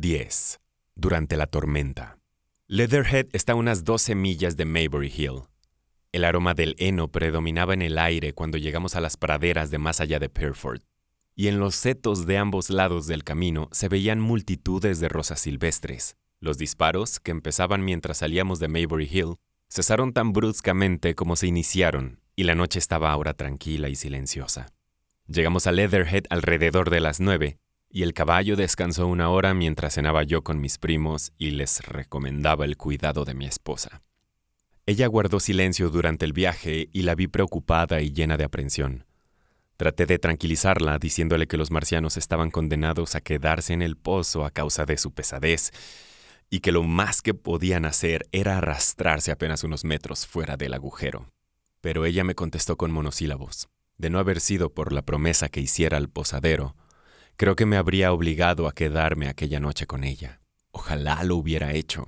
10. Durante la tormenta. Leatherhead está a unas 12 millas de Maybury Hill. El aroma del heno predominaba en el aire cuando llegamos a las praderas de más allá de Perford, y en los setos de ambos lados del camino se veían multitudes de rosas silvestres. Los disparos, que empezaban mientras salíamos de Maybury Hill, cesaron tan bruscamente como se iniciaron, y la noche estaba ahora tranquila y silenciosa. Llegamos a Leatherhead alrededor de las nueve, y el caballo descansó una hora mientras cenaba yo con mis primos y les recomendaba el cuidado de mi esposa. Ella guardó silencio durante el viaje y la vi preocupada y llena de aprensión. Traté de tranquilizarla diciéndole que los marcianos estaban condenados a quedarse en el pozo a causa de su pesadez y que lo más que podían hacer era arrastrarse apenas unos metros fuera del agujero. Pero ella me contestó con monosílabos. De no haber sido por la promesa que hiciera al posadero, Creo que me habría obligado a quedarme aquella noche con ella. Ojalá lo hubiera hecho.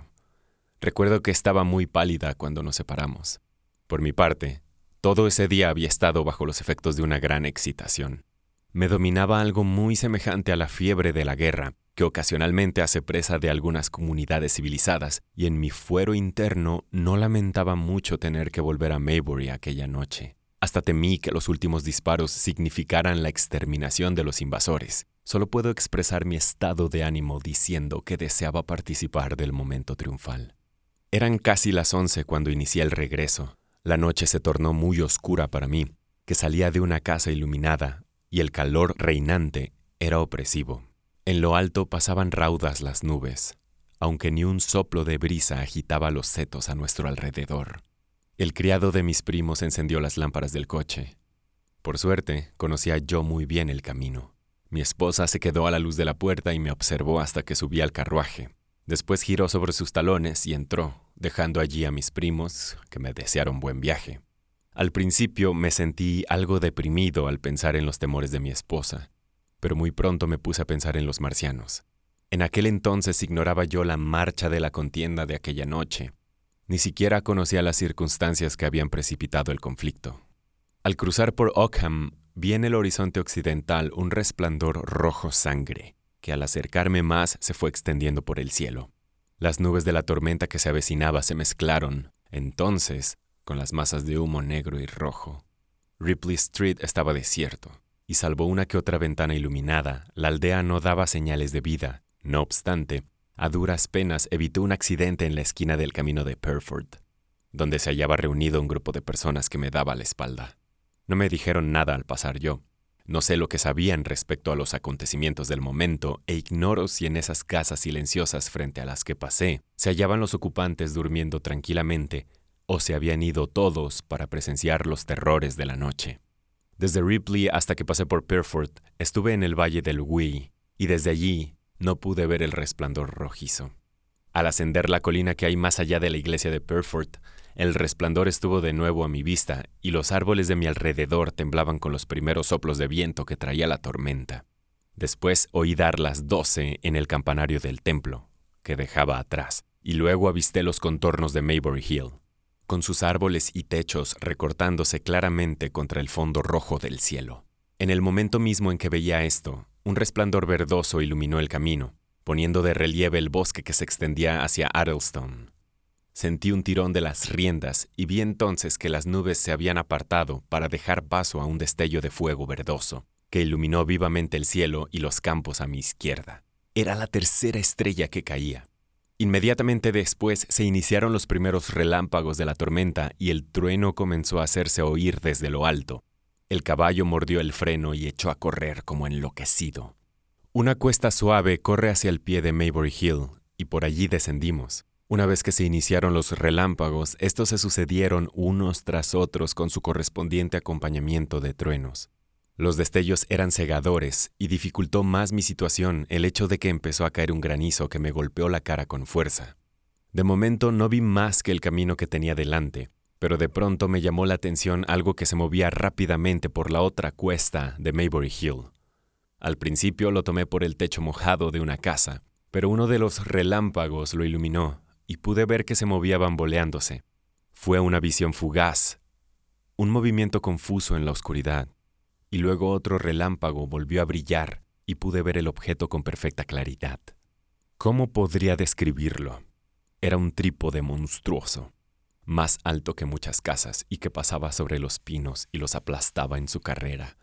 Recuerdo que estaba muy pálida cuando nos separamos. Por mi parte, todo ese día había estado bajo los efectos de una gran excitación. Me dominaba algo muy semejante a la fiebre de la guerra, que ocasionalmente hace presa de algunas comunidades civilizadas, y en mi fuero interno no lamentaba mucho tener que volver a Maybury aquella noche. Hasta temí que los últimos disparos significaran la exterminación de los invasores. Solo puedo expresar mi estado de ánimo diciendo que deseaba participar del momento triunfal. Eran casi las once cuando inicié el regreso. La noche se tornó muy oscura para mí, que salía de una casa iluminada, y el calor reinante era opresivo. En lo alto pasaban raudas las nubes, aunque ni un soplo de brisa agitaba los setos a nuestro alrededor. El criado de mis primos encendió las lámparas del coche. Por suerte, conocía yo muy bien el camino. Mi esposa se quedó a la luz de la puerta y me observó hasta que subí al carruaje. Después giró sobre sus talones y entró, dejando allí a mis primos, que me desearon buen viaje. Al principio me sentí algo deprimido al pensar en los temores de mi esposa, pero muy pronto me puse a pensar en los marcianos. En aquel entonces ignoraba yo la marcha de la contienda de aquella noche. Ni siquiera conocía las circunstancias que habían precipitado el conflicto. Al cruzar por Ockham vi en el horizonte occidental un resplandor rojo sangre, que al acercarme más se fue extendiendo por el cielo. Las nubes de la tormenta que se avecinaba se mezclaron, entonces, con las masas de humo negro y rojo. Ripley Street estaba desierto, y salvo una que otra ventana iluminada, la aldea no daba señales de vida. No obstante, a duras penas evitó un accidente en la esquina del camino de Perford, donde se hallaba reunido un grupo de personas que me daba la espalda. No me dijeron nada al pasar yo. No sé lo que sabían respecto a los acontecimientos del momento e ignoro si en esas casas silenciosas frente a las que pasé se hallaban los ocupantes durmiendo tranquilamente o se habían ido todos para presenciar los terrores de la noche. Desde Ripley hasta que pasé por Perford estuve en el valle del Wee y desde allí no pude ver el resplandor rojizo. Al ascender la colina que hay más allá de la iglesia de Perford, el resplandor estuvo de nuevo a mi vista y los árboles de mi alrededor temblaban con los primeros soplos de viento que traía la tormenta. Después oí dar las doce en el campanario del templo, que dejaba atrás, y luego avisté los contornos de Maybury Hill, con sus árboles y techos recortándose claramente contra el fondo rojo del cielo. En el momento mismo en que veía esto, un resplandor verdoso iluminó el camino, poniendo de relieve el bosque que se extendía hacia Addlestone. Sentí un tirón de las riendas y vi entonces que las nubes se habían apartado para dejar paso a un destello de fuego verdoso, que iluminó vivamente el cielo y los campos a mi izquierda. Era la tercera estrella que caía. Inmediatamente después se iniciaron los primeros relámpagos de la tormenta y el trueno comenzó a hacerse oír desde lo alto. El caballo mordió el freno y echó a correr como enloquecido. Una cuesta suave corre hacia el pie de Maybury Hill y por allí descendimos. Una vez que se iniciaron los relámpagos, estos se sucedieron unos tras otros con su correspondiente acompañamiento de truenos. Los destellos eran cegadores y dificultó más mi situación el hecho de que empezó a caer un granizo que me golpeó la cara con fuerza. De momento no vi más que el camino que tenía delante, pero de pronto me llamó la atención algo que se movía rápidamente por la otra cuesta de Maybury Hill. Al principio lo tomé por el techo mojado de una casa, pero uno de los relámpagos lo iluminó y pude ver que se movía bamboleándose. Fue una visión fugaz, un movimiento confuso en la oscuridad, y luego otro relámpago volvió a brillar y pude ver el objeto con perfecta claridad. ¿Cómo podría describirlo? Era un trípode monstruoso, más alto que muchas casas y que pasaba sobre los pinos y los aplastaba en su carrera.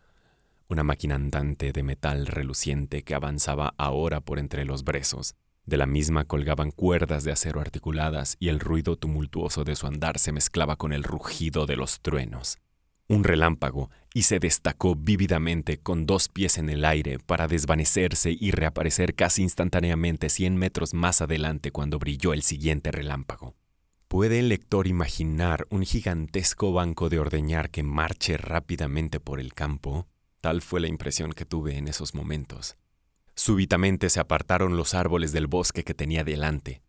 Una máquina andante de metal reluciente que avanzaba ahora por entre los brezos. De la misma colgaban cuerdas de acero articuladas y el ruido tumultuoso de su andar se mezclaba con el rugido de los truenos un relámpago y se destacó vívidamente con dos pies en el aire para desvanecerse y reaparecer casi instantáneamente cien metros más adelante cuando brilló el siguiente relámpago. ¿Puede el lector imaginar un gigantesco banco de ordeñar que marche rápidamente por el campo? Tal fue la impresión que tuve en esos momentos. Súbitamente se apartaron los árboles del bosque que tenía delante,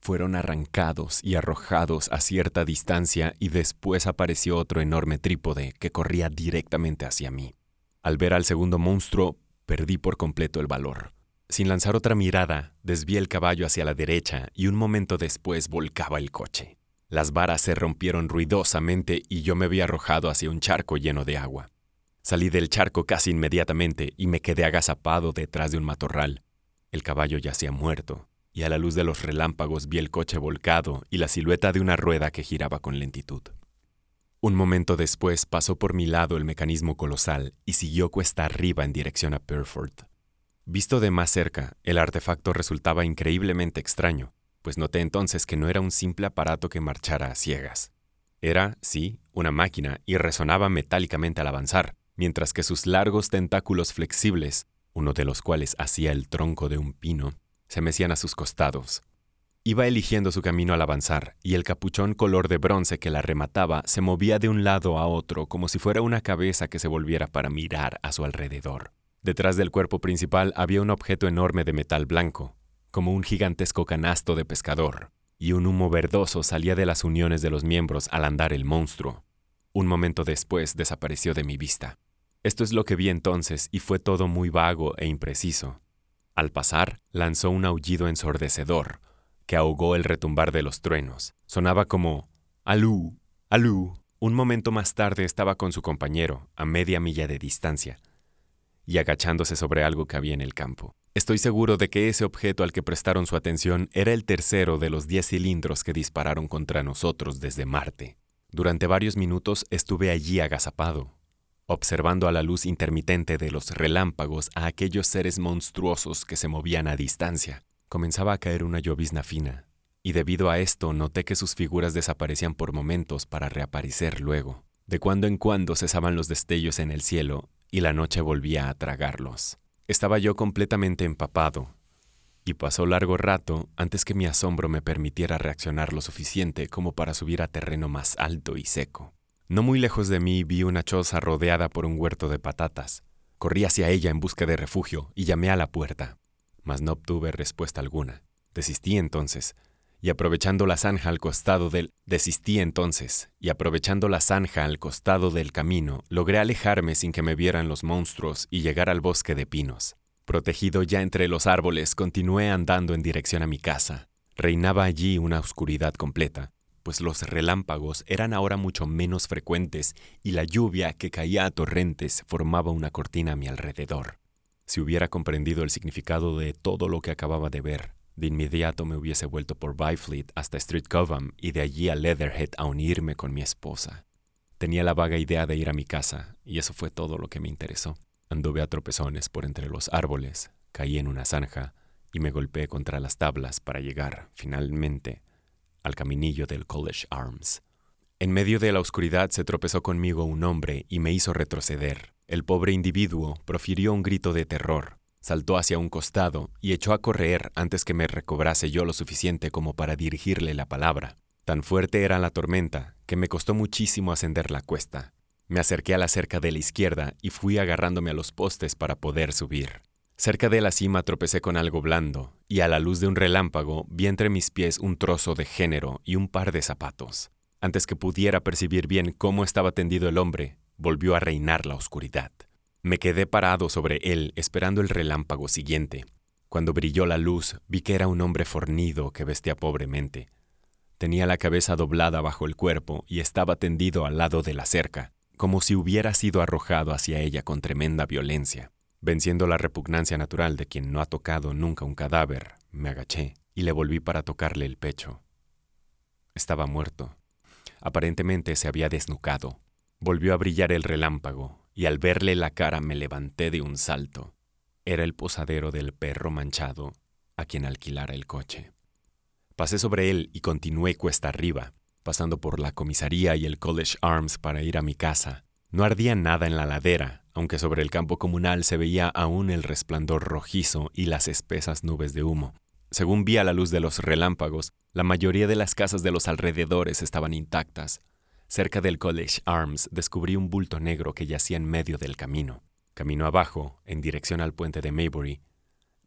fueron arrancados y arrojados a cierta distancia y después apareció otro enorme trípode que corría directamente hacia mí. Al ver al segundo monstruo, perdí por completo el valor. Sin lanzar otra mirada, desvié el caballo hacia la derecha y un momento después volcaba el coche. Las varas se rompieron ruidosamente y yo me vi arrojado hacia un charco lleno de agua. Salí del charco casi inmediatamente y me quedé agazapado detrás de un matorral. El caballo yacía muerto, y a la luz de los relámpagos vi el coche volcado y la silueta de una rueda que giraba con lentitud. Un momento después pasó por mi lado el mecanismo colosal y siguió cuesta arriba en dirección a Perford. Visto de más cerca, el artefacto resultaba increíblemente extraño, pues noté entonces que no era un simple aparato que marchara a ciegas. Era, sí, una máquina y resonaba metálicamente al avanzar, mientras que sus largos tentáculos flexibles, uno de los cuales hacía el tronco de un pino, se mecían a sus costados. Iba eligiendo su camino al avanzar, y el capuchón color de bronce que la remataba se movía de un lado a otro como si fuera una cabeza que se volviera para mirar a su alrededor. Detrás del cuerpo principal había un objeto enorme de metal blanco, como un gigantesco canasto de pescador, y un humo verdoso salía de las uniones de los miembros al andar el monstruo. Un momento después desapareció de mi vista. Esto es lo que vi entonces y fue todo muy vago e impreciso. Al pasar, lanzó un aullido ensordecedor, que ahogó el retumbar de los truenos. Sonaba como Alú, alú. Un momento más tarde estaba con su compañero, a media milla de distancia, y agachándose sobre algo que había en el campo. Estoy seguro de que ese objeto al que prestaron su atención era el tercero de los diez cilindros que dispararon contra nosotros desde Marte. Durante varios minutos estuve allí agazapado, observando a la luz intermitente de los relámpagos a aquellos seres monstruosos que se movían a distancia. Comenzaba a caer una llovizna fina, y debido a esto noté que sus figuras desaparecían por momentos para reaparecer luego. De cuando en cuando cesaban los destellos en el cielo y la noche volvía a tragarlos. Estaba yo completamente empapado, y pasó largo rato antes que mi asombro me permitiera reaccionar lo suficiente como para subir a terreno más alto y seco. No muy lejos de mí vi una choza rodeada por un huerto de patatas. Corrí hacia ella en busca de refugio y llamé a la puerta, mas no obtuve respuesta alguna. Desistí entonces, y aprovechando la zanja al costado del desistí entonces, y aprovechando la zanja al costado del camino, logré alejarme sin que me vieran los monstruos y llegar al bosque de pinos. Protegido ya entre los árboles, continué andando en dirección a mi casa. Reinaba allí una oscuridad completa, pues los relámpagos eran ahora mucho menos frecuentes y la lluvia que caía a torrentes formaba una cortina a mi alrededor. Si hubiera comprendido el significado de todo lo que acababa de ver, de inmediato me hubiese vuelto por Byfleet hasta Street Cobham y de allí a Leatherhead a unirme con mi esposa. Tenía la vaga idea de ir a mi casa, y eso fue todo lo que me interesó. Anduve a tropezones por entre los árboles, caí en una zanja y me golpeé contra las tablas para llegar, finalmente, al caminillo del College Arms. En medio de la oscuridad se tropezó conmigo un hombre y me hizo retroceder. El pobre individuo profirió un grito de terror, saltó hacia un costado y echó a correr antes que me recobrase yo lo suficiente como para dirigirle la palabra. Tan fuerte era la tormenta que me costó muchísimo ascender la cuesta. Me acerqué a la cerca de la izquierda y fui agarrándome a los postes para poder subir. Cerca de la cima tropecé con algo blando, y a la luz de un relámpago vi entre mis pies un trozo de género y un par de zapatos. Antes que pudiera percibir bien cómo estaba tendido el hombre, volvió a reinar la oscuridad. Me quedé parado sobre él esperando el relámpago siguiente. Cuando brilló la luz, vi que era un hombre fornido que vestía pobremente. Tenía la cabeza doblada bajo el cuerpo y estaba tendido al lado de la cerca, como si hubiera sido arrojado hacia ella con tremenda violencia. Venciendo la repugnancia natural de quien no ha tocado nunca un cadáver, me agaché y le volví para tocarle el pecho. Estaba muerto. Aparentemente se había desnucado. Volvió a brillar el relámpago, y al verle la cara me levanté de un salto. Era el posadero del perro manchado a quien alquilara el coche. Pasé sobre él y continué cuesta arriba, pasando por la comisaría y el College Arms para ir a mi casa. No ardía nada en la ladera, aunque sobre el campo comunal se veía aún el resplandor rojizo y las espesas nubes de humo. Según vi a la luz de los relámpagos, la mayoría de las casas de los alrededores estaban intactas. Cerca del College Arms descubrí un bulto negro que yacía en medio del camino. Camino abajo, en dirección al puente de Maybury.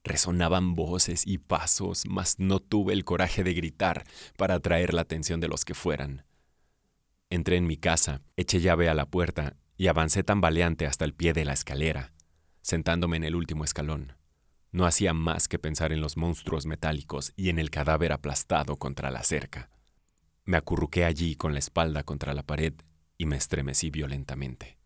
Resonaban voces y pasos, mas no tuve el coraje de gritar para atraer la atención de los que fueran. Entré en mi casa, eché llave a la puerta y avancé tambaleante hasta el pie de la escalera, sentándome en el último escalón. No hacía más que pensar en los monstruos metálicos y en el cadáver aplastado contra la cerca. Me acurruqué allí con la espalda contra la pared y me estremecí violentamente.